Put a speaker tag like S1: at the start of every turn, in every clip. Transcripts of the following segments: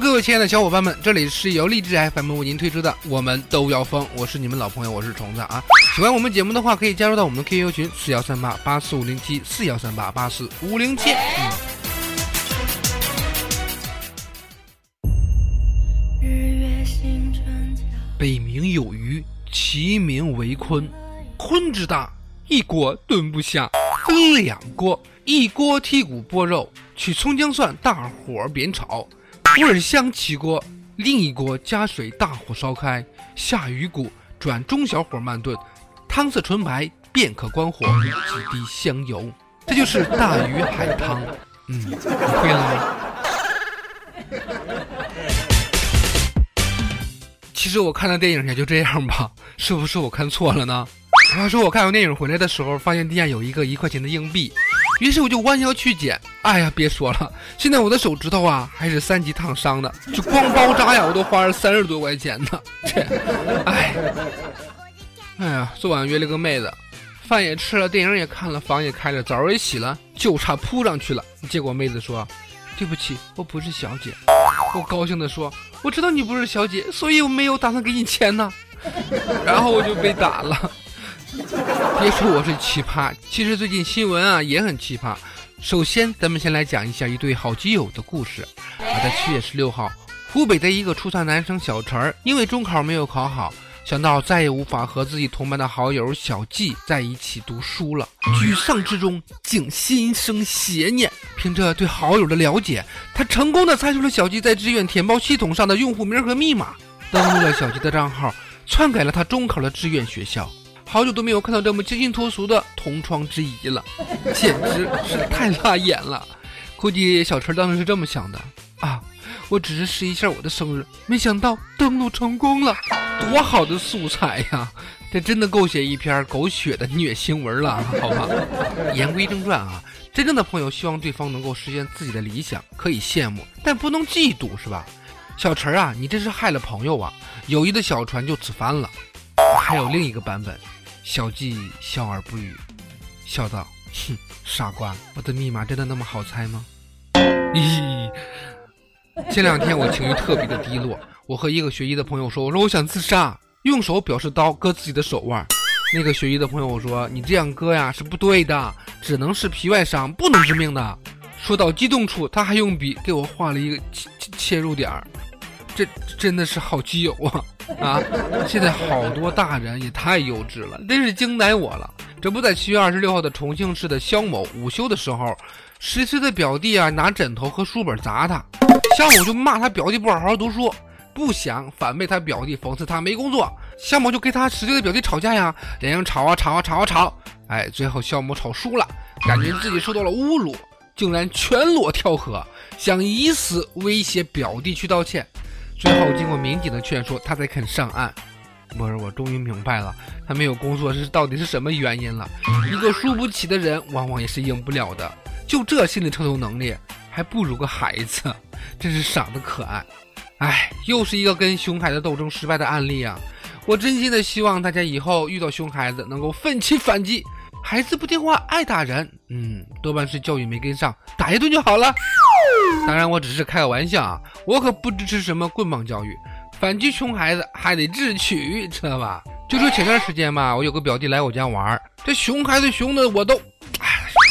S1: 各位亲爱的小伙伴们，这里是由励志 FM 为您推出的《我们都要疯》，我是你们老朋友，我是虫子啊。喜欢我们节目的话，可以加入到我们的 QQ 群四幺三八八四五零七四幺三八八四五零七。嗯，北冥有鱼，其名为鲲。鲲之大，一锅炖不下，分两锅，一锅剔骨剥肉，取葱姜蒜，大火煸炒。味儿香起锅，另一锅加水，大火烧开，下鱼骨，转中小火慢炖，汤色纯白，便可关火，几滴香油，这就是大鱼海汤。嗯，你会了吗？其实我看的电影也就这样吧，是不是我看错了呢？话说我看完电影回来的时候，发现地下有一个一块钱的硬币。于是我就弯腰去捡，哎呀，别说了，现在我的手指头啊还是三级烫伤的，就光包扎呀，我都花了三十多块钱呢。这，哎，哎呀，昨晚约了个妹子，饭也吃了，电影也看了，房也开了，澡也洗了，就差扑上去了。结果妹子说：“对不起，我不是小姐。”我高兴的说：“我知道你不是小姐，所以我没有打算给你钱呢。”然后我就被打了。别说我是奇葩，其实最近新闻啊也很奇葩。首先，咱们先来讲一下一对好基友的故事。啊，在七月十六号，湖北的一个初三男生小陈儿，因为中考没有考好，想到再也无法和自己同班的好友小季在一起读书了，沮丧之中竟心生邪念。凭着对好友的了解，他成功的猜出了小季在志愿填报系统上的用户名和密码，登录了小季的账号，篡改了他中考的志愿学校。好久都没有看到这么清新脱俗的同窗之谊了，简直是太辣眼了。估计小陈当时是这么想的啊，我只是试一下我的生日，没想到登录成功了，多好的素材呀！这真的够写一篇狗血的虐新闻了，好吧？言归正传啊，真正的朋友希望对方能够实现自己的理想，可以羡慕，但不能嫉妒，是吧？小陈啊，你这是害了朋友啊！友谊的小船就此翻了。还有另一个版本。小季笑而不语，笑道：“哼，傻瓜，我的密码真的那么好猜吗？”咦，前两天我情绪特别的低落，我和一个学医的朋友说：“我说我想自杀，用手表示刀割自己的手腕。”那个学医的朋友说：“你这样割呀是不对的，只能是皮外伤，不能致命的。”说到激动处，他还用笔给我画了一个切切入点儿，这真的是好基友啊！啊！现在好多大人也太幼稚了，真是惊呆我了。这不在七月二十六号的重庆市的肖某午休的时候，十岁的表弟啊拿枕头和书本砸他，肖某就骂他表弟不好好读书，不想反被他表弟讽刺他没工作。肖某就跟他十岁的表弟吵架呀，两人吵啊吵啊吵啊吵，哎，最后肖某吵输了，感觉自己受到了侮辱，竟然全裸跳河，想以死威胁表弟去道歉。最后经过民警的劝说，他才肯上岸。不是，我终于明白了，他没有工作是到底是什么原因了。一个输不起的人，往往也是赢不了的。就这心理承受能力，还不如个孩子，真是傻的可爱。哎，又是一个跟熊孩子斗争失败的案例啊！我真心的希望大家以后遇到熊孩子，能够奋起反击。孩子不听话，爱打人，嗯，多半是教育没跟上，打一顿就好了。当然，我只是开个玩笑啊，我可不支持什么棍棒教育。反击熊孩子还得智取，知道吧？就说前段时间吧，我有个表弟来我家玩，这熊孩子熊的我都，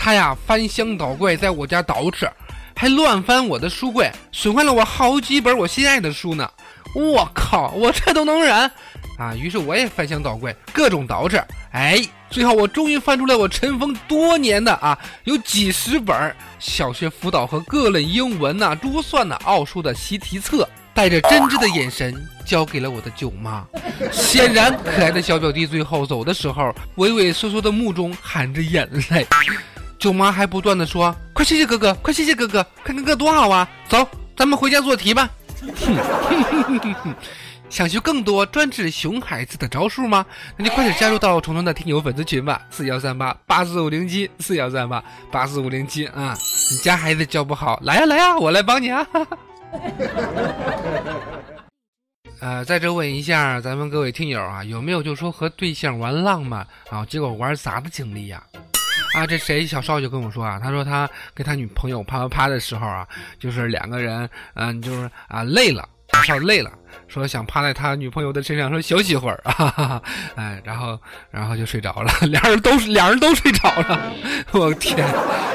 S1: 他呀翻箱倒柜在我家捯饬，还乱翻我的书柜，损坏了我好几本我心爱的书呢。我靠，我这都能忍啊！于是我也翻箱倒柜，各种捯饬。哎，最后我终于翻出来我尘封多年的啊，有几十本小学辅导和各类英文呐、珠算呐、奥数的习题册，带着真挚的眼神交给了我的舅妈。显然，可爱的小表弟最后走的时候，畏畏缩缩的目中含着眼泪。舅妈还不断的说：“快谢谢哥哥，快谢谢哥哥，看哥哥多好啊！走。”咱们回家做题吧。想学更多专治熊孩子的招数吗？那就快点加入到虫虫的听友粉丝群吧，四幺三八八四五零七，四幺三八八四五零七啊！你家孩子教不好，来呀来呀，我来帮你啊！呃，在这问一下咱们各位听友啊，有没有就说和对象玩浪漫啊，结果玩砸的经历呀？啊，这谁小少就跟我说啊，他说他跟他女朋友啪啪啪的时候啊，就是两个人，嗯，就是啊累了。少累了，说想趴在他女朋友的身上说休息会儿啊，哎，然后然后就睡着了，俩人都俩人都睡着了，我天，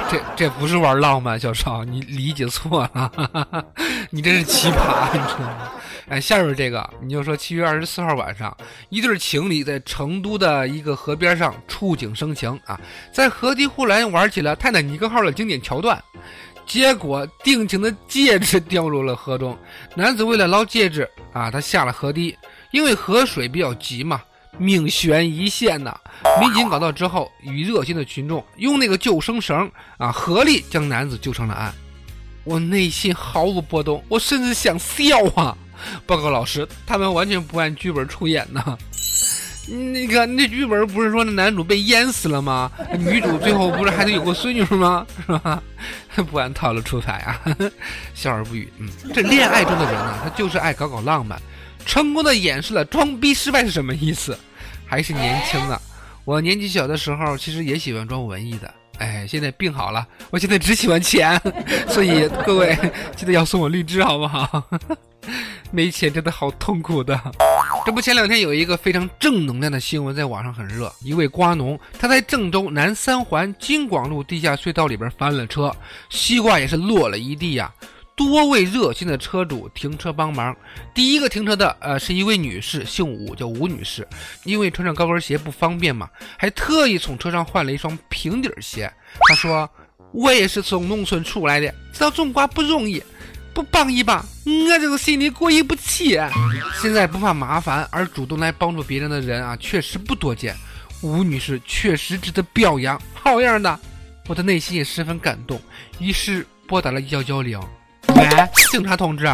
S1: 这这不是玩浪漫，小少你理解错了，你这是奇葩，你知道吗？哎，下边这个你就说七月二十四号晚上，一对情侣在成都的一个河边上触景生情啊，在河堤护栏玩起了泰坦尼克号的经典桥段。结果定情的戒指掉入了河中，男子为了捞戒指啊，他下了河堤，因为河水比较急嘛，命悬一线呐。民警赶到之后，与热心的群众用那个救生绳啊，合力将男子救上了岸。我内心毫无波动，我甚至想笑啊！报告老师，他们完全不按剧本出演呢。那个，那剧本不是说那男主被淹死了吗？女主最后不是还得有个孙女吗？是吧？不按套路出牌啊，笑而不语。嗯，这恋爱中的人呢，他就是爱搞搞浪漫，成功的演示了装逼失败是什么意思。还是年轻的，我年纪小的时候其实也喜欢装文艺的。哎，现在病好了，我现在只喜欢钱，所以各位记得要送我荔枝好不好？没钱真的好痛苦的。这不，前两天有一个非常正能量的新闻在网上很热。一位瓜农，他在郑州南三环金广路地下隧道里边翻了车，西瓜也是落了一地呀。多位热心的车主停车帮忙。第一个停车的，呃，是一位女士，姓吴，叫吴女士。因为穿上高跟鞋不方便嘛，还特意从车上换了一双平底鞋。她说：“我也是从农村出来的，知道种瓜不容易。”不帮一把，我这个心里过意不去。现在不怕麻烦而主动来帮助别人的人啊，确实不多见。吴女士确实值得表扬，好样的！我的内心也十分感动，于是拨打了幺幺零。喂，警察同志，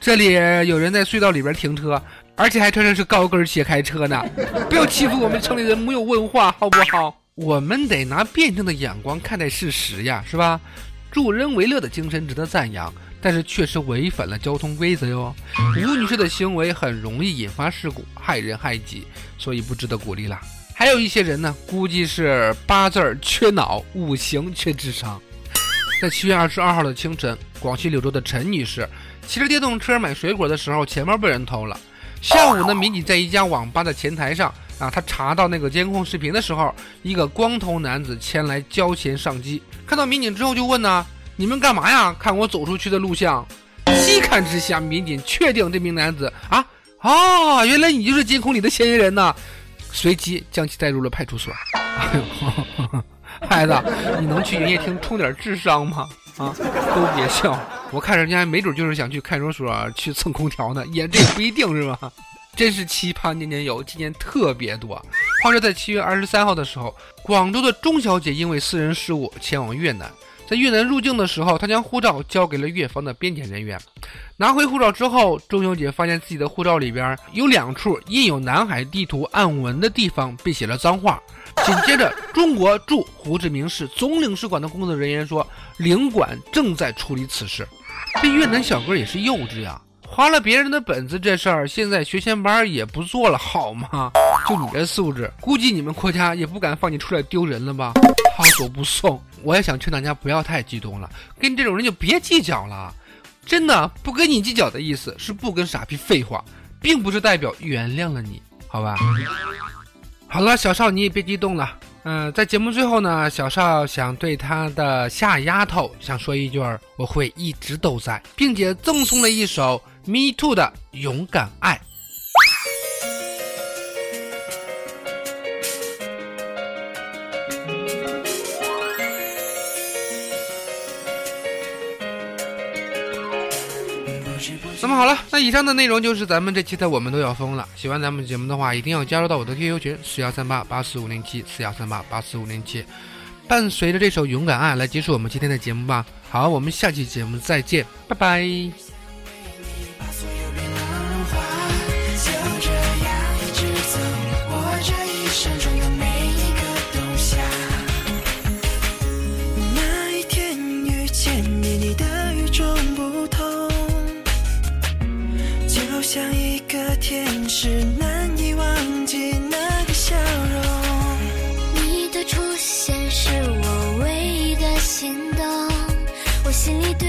S1: 这里有人在隧道里边停车，而且还穿的是高跟鞋开车呢。不要欺负我们城里人没有文化，好不好？我们得拿辩证的眼光看待事实呀，是吧？助人为乐的精神值得赞扬。但是确实违反了交通规则哟。吴女士的行为很容易引发事故，害人害己，所以不值得鼓励啦。还有一些人呢，估计是八字缺脑，五行缺智商。在七月二十二号的清晨，广西柳州的陈女士骑着电动车买水果的时候，钱包被人偷了。下午呢，民警在一家网吧的前台上啊，他查到那个监控视频的时候，一个光头男子前来交钱上机，看到民警之后就问呢。你们干嘛呀？看我走出去的录像，细看之下，民警确定这名男子啊啊，原来你就是监控里的嫌疑人呐！随即将其带入了派出所。哎呦，孩子，你能去营业厅充点智商吗？啊，都别笑，我看人家没准就是想去看守所去蹭空调呢，也这也不一定是吧？真是奇葩年年有，今年特别多。话说在七月二十三号的时候，广州的钟小姐因为私人事务前往越南。在越南入境的时候，他将护照交给了越方的边检人员。拿回护照之后，钟小姐发现自己的护照里边有两处印有南海地图暗纹的地方被写了脏话。紧接着，中国驻胡志明市总领事馆的工作人员说，领馆正在处理此事。这越南小哥也是幼稚呀，花了别人的本子这事儿，现在学前班也不做了，好吗？就你这素质，估计你们国家也不敢放你出来丢人了吧？好走不送。我也想劝大家不要太激动了，跟这种人就别计较了。真的不跟你计较的意思是不跟傻逼废话，并不是代表原谅了你，好吧？好了，小少你也别激动了。嗯，在节目最后呢，小少想对他的夏丫头想说一句儿：我会一直都在，并且赠送了一首 Me Too 的勇敢爱。以上的内容就是咱们这期的我们都要疯了。喜欢咱们节目的话，一定要加入到我的 QQ 群四幺三八八四五零七四幺三八八四五零七。伴随着这首勇敢爱来结束我们今天的节目吧。好，我们下期节目再见，拜拜。
S2: 我心里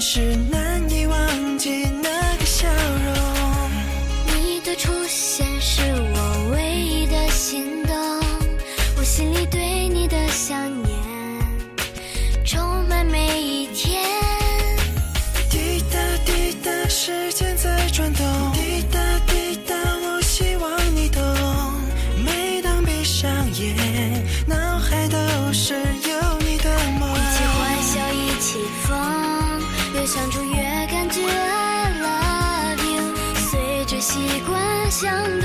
S3: 是那，想。